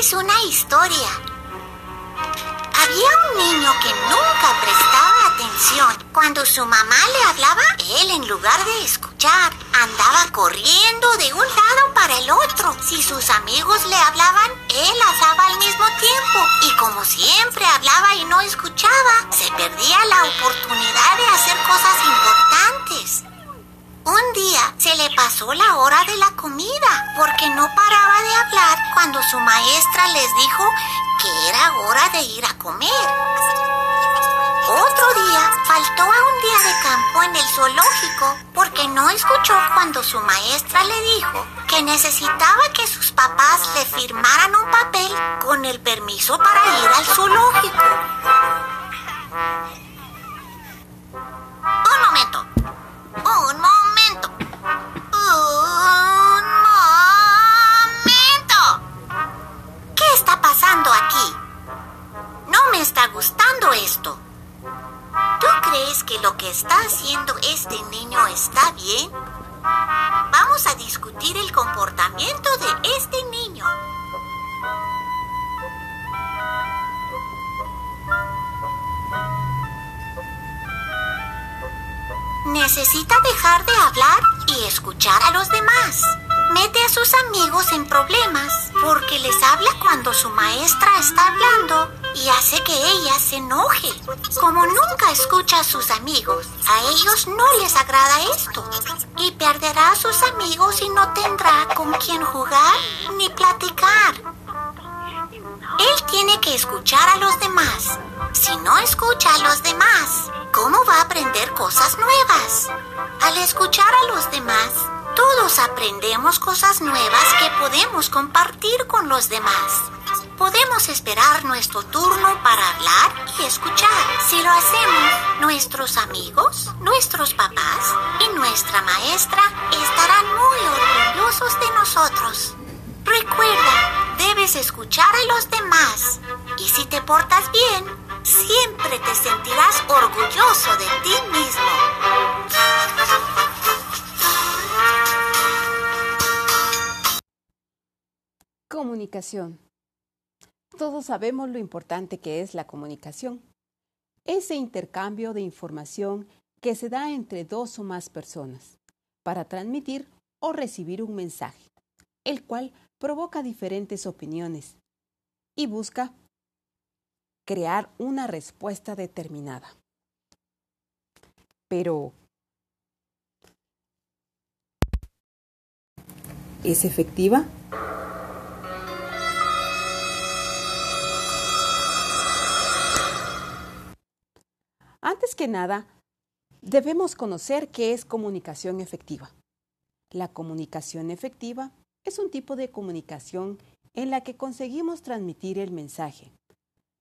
contarles una historia. Había un niño que nunca prestaba atención. Cuando su mamá le hablaba, él en lugar de escuchar, andaba corriendo de un lado para el otro. Si sus amigos le hablaban, él hablaba al mismo tiempo. Y como siempre hablaba y no escuchaba, se perdía la oportunidad de hacer cosas importantes. Un día se le pasó la hora de la comida porque no paraba de hablar cuando su maestra les dijo que era hora de ir a comer. Otro día faltó a un día de campo en el zoológico porque no escuchó cuando su maestra le dijo que necesitaba que sus papás le firmaran un papel con el permiso para ir al zoológico. Necesita dejar de hablar y escuchar a los demás. Mete a sus amigos en problemas porque les habla cuando su maestra está hablando y hace que ella se enoje. Como nunca escucha a sus amigos, a ellos no les agrada esto y perderá a sus amigos y no tendrá con quién jugar ni platicar. Él tiene que escuchar a los demás. Si no escucha a los demás, ¿cómo va a aprender cosas nuevas? Al escuchar a los demás, todos aprendemos cosas nuevas que podemos compartir con los demás. Podemos esperar nuestro turno para hablar y escuchar. Si lo hacemos, nuestros amigos, nuestros papás y nuestra maestra estarán muy orgullosos de nosotros. Recuerda, debes escuchar a los demás y si te portas bien, siempre te sentirás orgulloso de ti mismo. Comunicación. Todos sabemos lo importante que es la comunicación. Ese intercambio de información que se da entre dos o más personas para transmitir o recibir un mensaje, el cual provoca diferentes opiniones y busca crear una respuesta determinada. Pero, ¿es efectiva? Antes que nada, debemos conocer qué es comunicación efectiva. La comunicación efectiva es un tipo de comunicación en la que conseguimos transmitir el mensaje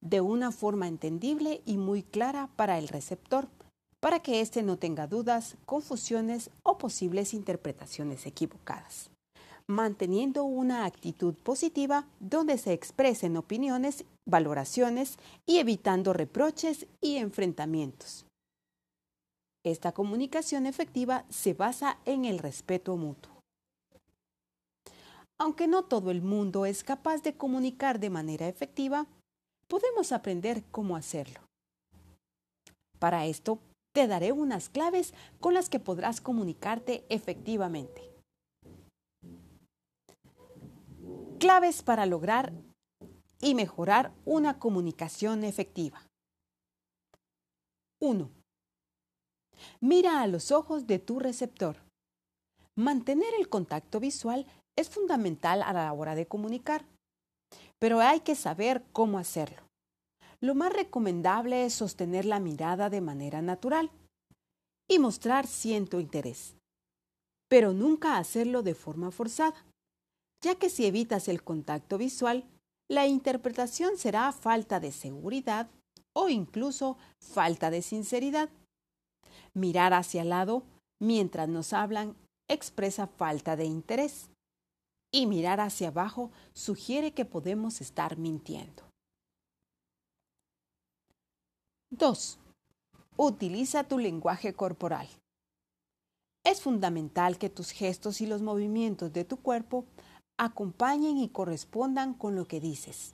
de una forma entendible y muy clara para el receptor, para que éste no tenga dudas, confusiones o posibles interpretaciones equivocadas, manteniendo una actitud positiva donde se expresen opiniones, valoraciones y evitando reproches y enfrentamientos. Esta comunicación efectiva se basa en el respeto mutuo. Aunque no todo el mundo es capaz de comunicar de manera efectiva, podemos aprender cómo hacerlo. Para esto, te daré unas claves con las que podrás comunicarte efectivamente. Claves para lograr y mejorar una comunicación efectiva. 1. Mira a los ojos de tu receptor. Mantener el contacto visual es fundamental a la hora de comunicar, pero hay que saber cómo hacerlo. Lo más recomendable es sostener la mirada de manera natural y mostrar cierto interés, pero nunca hacerlo de forma forzada, ya que si evitas el contacto visual, la interpretación será falta de seguridad o incluso falta de sinceridad. Mirar hacia el lado mientras nos hablan expresa falta de interés y mirar hacia abajo sugiere que podemos estar mintiendo. 2. Utiliza tu lenguaje corporal. Es fundamental que tus gestos y los movimientos de tu cuerpo acompañen y correspondan con lo que dices,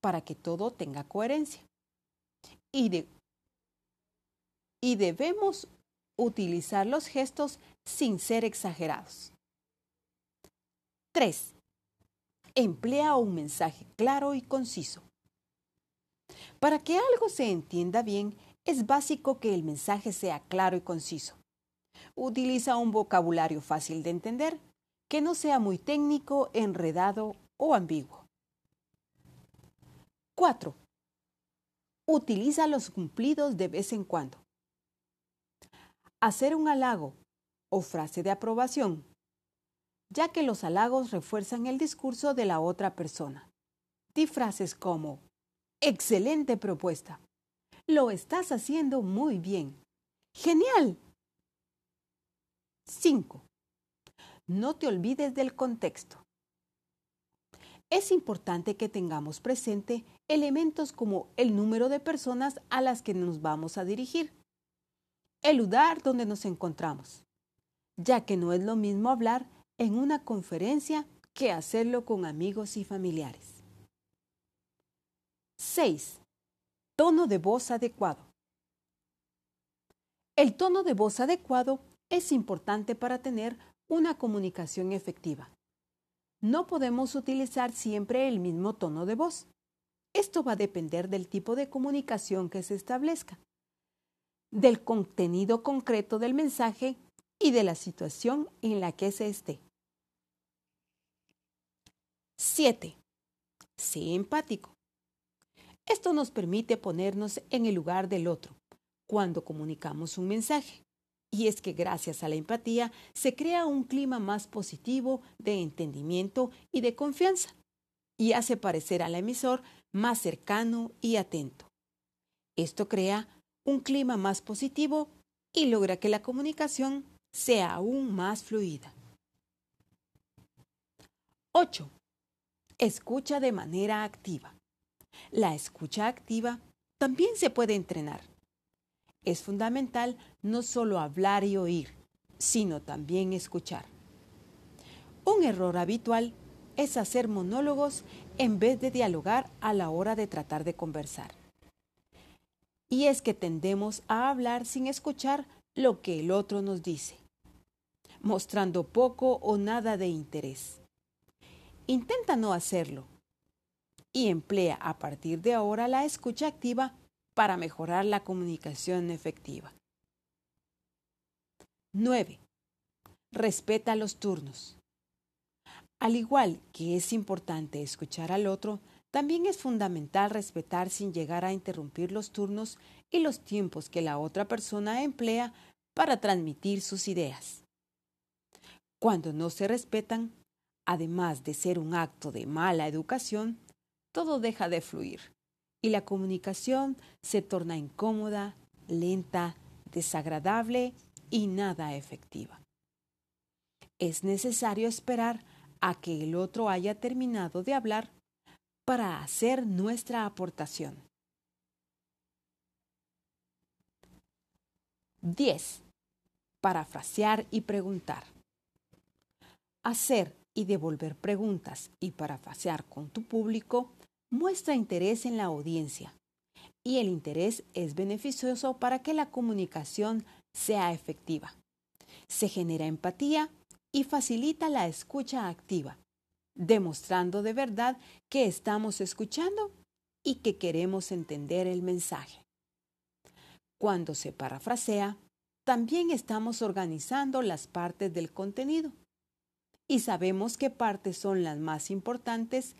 para que todo tenga coherencia. Y, y debemos utilizar los gestos sin ser exagerados. 3. Emplea un mensaje claro y conciso. Para que algo se entienda bien, es básico que el mensaje sea claro y conciso. Utiliza un vocabulario fácil de entender, que no sea muy técnico, enredado o ambiguo. 4. Utiliza los cumplidos de vez en cuando. Hacer un halago o frase de aprobación, ya que los halagos refuerzan el discurso de la otra persona. Di frases como, excelente propuesta, lo estás haciendo muy bien, genial. 5. No te olvides del contexto. Es importante que tengamos presente elementos como el número de personas a las que nos vamos a dirigir, el lugar donde nos encontramos, ya que no es lo mismo hablar en una conferencia que hacerlo con amigos y familiares. 6. Tono de voz adecuado. El tono de voz adecuado es importante para tener una comunicación efectiva. No podemos utilizar siempre el mismo tono de voz. Esto va a depender del tipo de comunicación que se establezca, del contenido concreto del mensaje y de la situación en la que se esté. 7. Sé empático. Esto nos permite ponernos en el lugar del otro cuando comunicamos un mensaje. Y es que gracias a la empatía se crea un clima más positivo de entendimiento y de confianza y hace parecer al emisor más cercano y atento. Esto crea un clima más positivo y logra que la comunicación sea aún más fluida. 8. Escucha de manera activa. La escucha activa también se puede entrenar es fundamental no solo hablar y oír, sino también escuchar. Un error habitual es hacer monólogos en vez de dialogar a la hora de tratar de conversar. Y es que tendemos a hablar sin escuchar lo que el otro nos dice, mostrando poco o nada de interés. Intenta no hacerlo y emplea a partir de ahora la escucha activa para mejorar la comunicación efectiva. 9. Respeta los turnos. Al igual que es importante escuchar al otro, también es fundamental respetar sin llegar a interrumpir los turnos y los tiempos que la otra persona emplea para transmitir sus ideas. Cuando no se respetan, además de ser un acto de mala educación, todo deja de fluir y la comunicación se torna incómoda, lenta, desagradable y nada efectiva. Es necesario esperar a que el otro haya terminado de hablar para hacer nuestra aportación. 10. Parafrasear y preguntar. Hacer y devolver preguntas y parafrasear con tu público muestra interés en la audiencia y el interés es beneficioso para que la comunicación sea efectiva. Se genera empatía y facilita la escucha activa, demostrando de verdad que estamos escuchando y que queremos entender el mensaje. Cuando se parafrasea, también estamos organizando las partes del contenido y sabemos qué partes son las más importantes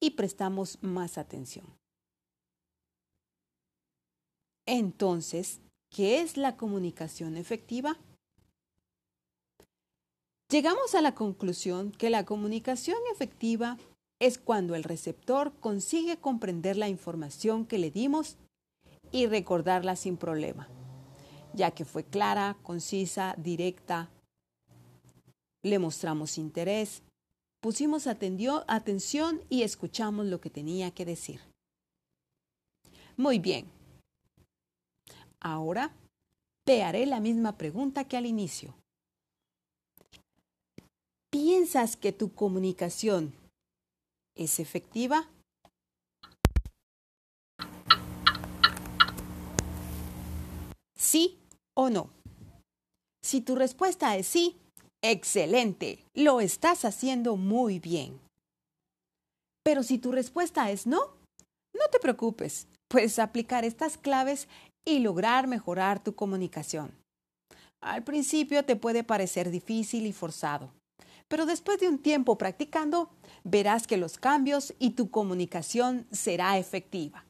y prestamos más atención. Entonces, ¿qué es la comunicación efectiva? Llegamos a la conclusión que la comunicación efectiva es cuando el receptor consigue comprender la información que le dimos y recordarla sin problema, ya que fue clara, concisa, directa, le mostramos interés, pusimos atención y escuchamos lo que tenía que decir. Muy bien. Ahora te haré la misma pregunta que al inicio. ¿Piensas que tu comunicación es efectiva? ¿Sí o no? Si tu respuesta es sí, excelente, lo estás haciendo muy bien. Pero si tu respuesta es no, no te preocupes, puedes aplicar estas claves y lograr mejorar tu comunicación. Al principio te puede parecer difícil y forzado, pero después de un tiempo practicando, verás que los cambios y tu comunicación será efectiva.